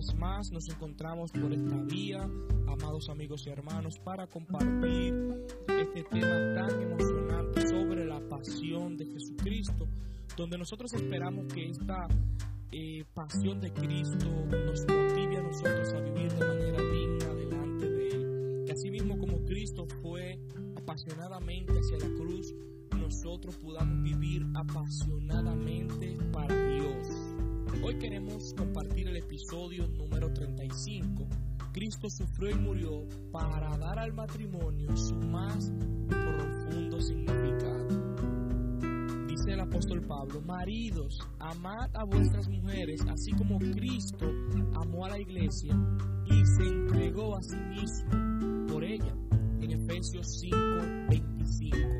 vez más nos encontramos por esta vía, amados amigos y hermanos, para compartir este tema tan emocionante sobre la pasión de Jesucristo, donde nosotros esperamos que esta eh, pasión de Cristo nos motive a nosotros a vivir de manera digna delante de Él. Que así mismo como Cristo fue apasionadamente hacia la cruz, nosotros podamos vivir apasionadamente para Dios. Hoy queremos compartir el episodio número 35. Cristo sufrió y murió para dar al matrimonio su más profundo significado. Dice el apóstol Pablo, maridos, amad a vuestras mujeres, así como Cristo amó a la iglesia y se entregó a sí mismo por ella. En Efesios 5, 25.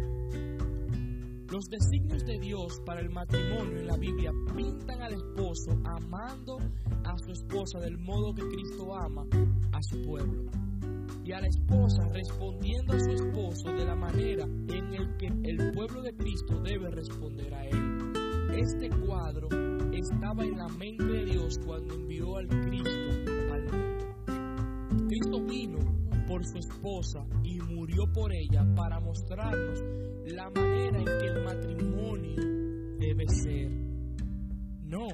Los designios de Dios para el matrimonio en la Biblia pintan al esposo amando a su esposa del modo que Cristo ama a su pueblo y a la esposa respondiendo a su esposo de la manera en el que el pueblo de Cristo debe responder a él. Este cuadro estaba en la mente de Dios cuando envió al Cristo al mundo. Cristo vino por su esposa y murió por ella para mostrarnos la manera en que el matrimonio debe ser. No,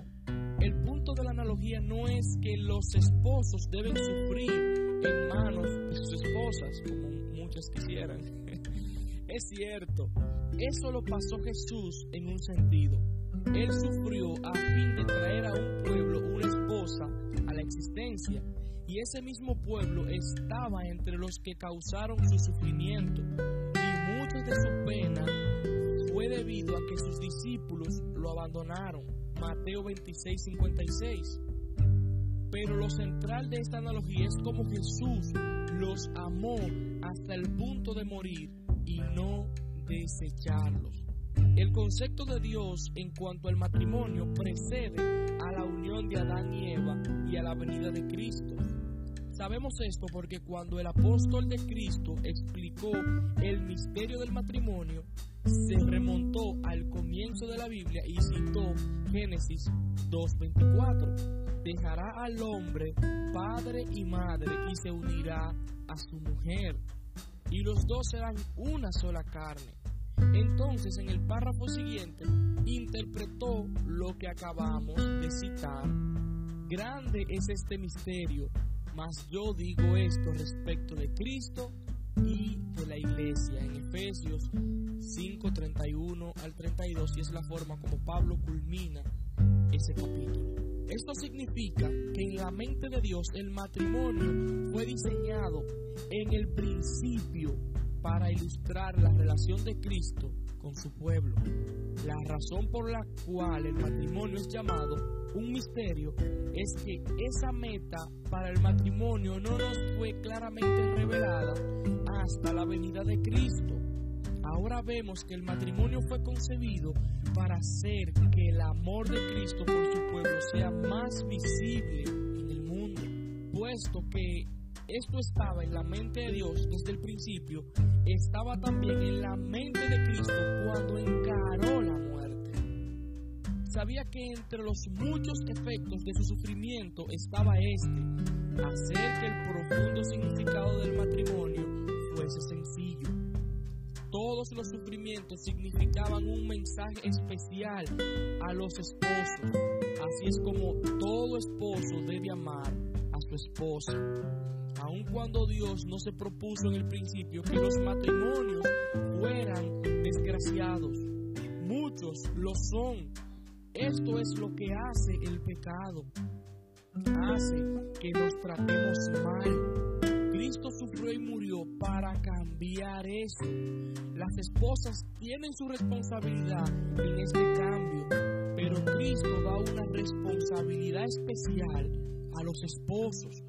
el punto de la analogía no es que los esposos deben sufrir en manos de sus esposas, como muchos quisieran. es cierto, eso lo pasó Jesús en un sentido. Él sufrió a fin de traer a un pueblo una esposa a la existencia y ese mismo pueblo estaba entre los que causaron su sufrimiento discípulos lo abandonaron. Mateo 26, 56. Pero lo central de esta analogía es como Jesús los amó hasta el punto de morir y no desecharlos. El concepto de Dios en cuanto al matrimonio precede a la unión de Adán y Eva y a la venida de Cristo. Sabemos esto porque cuando el apóstol de Cristo explicó el misterio del matrimonio, se remontó al comienzo de la Biblia y citó Génesis 2.24. Dejará al hombre padre y madre y se unirá a su mujer, y los dos serán una sola carne. Entonces en el párrafo siguiente interpretó lo que acabamos de citar. Grande es este misterio, mas yo digo esto respecto de Cristo y de la iglesia en Efesios 5, 31 al 32 y es la forma como Pablo culmina ese capítulo. Esto significa que en la mente de Dios el matrimonio fue diseñado en el principio para ilustrar la relación de Cristo su pueblo. La razón por la cual el matrimonio es llamado un misterio es que esa meta para el matrimonio no nos fue claramente revelada hasta la venida de Cristo. Ahora vemos que el matrimonio fue concebido para hacer que el amor de Cristo por su pueblo sea más visible en el mundo, puesto que esto estaba en la mente de Dios desde el principio, estaba también en la mente de Cristo cuando encaró la muerte. Sabía que entre los muchos efectos de su sufrimiento estaba este, hacer que el profundo significado del matrimonio fuese sencillo. Todos los sufrimientos significaban un mensaje especial a los esposos. Así es como todo esposo debe amar a su esposa aun cuando Dios no se propuso en el principio que los matrimonios fueran desgraciados. Muchos lo son. Esto es lo que hace el pecado. Hace que nos tratemos mal. Cristo sufrió y murió para cambiar eso. Las esposas tienen su responsabilidad en este cambio, pero Cristo da una responsabilidad especial a los esposos.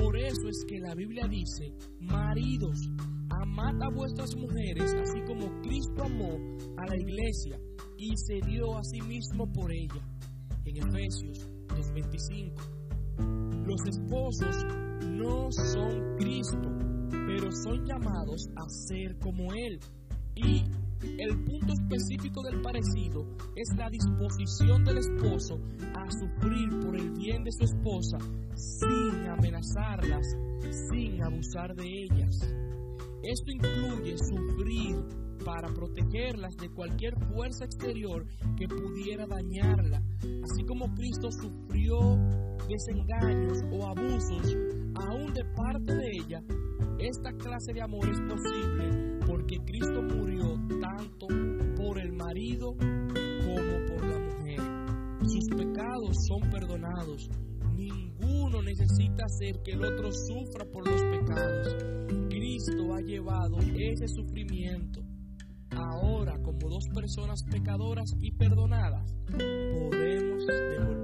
Por eso es que la Biblia dice, maridos, amad a vuestras mujeres, así como Cristo amó a la iglesia y se dio a sí mismo por ella. En Efesios 2.25. Los esposos no son Cristo, pero son llamados a ser como Él. Y El punto específico del parecido es la disposición del esposo a sufrir por el bien de su esposa sin amenazarlas, sin abusar de ellas. Esto incluye sufrir para protegerlas de cualquier fuerza exterior que pudiera dañarla, así como Cristo sufrió desengaños o abusos aún de. Esta clase de amor es posible porque Cristo murió tanto por el marido como por la mujer. Sus pecados son perdonados. Ninguno necesita hacer que el otro sufra por los pecados. Cristo ha llevado ese sufrimiento ahora como dos personas pecadoras y perdonadas, podemos devolver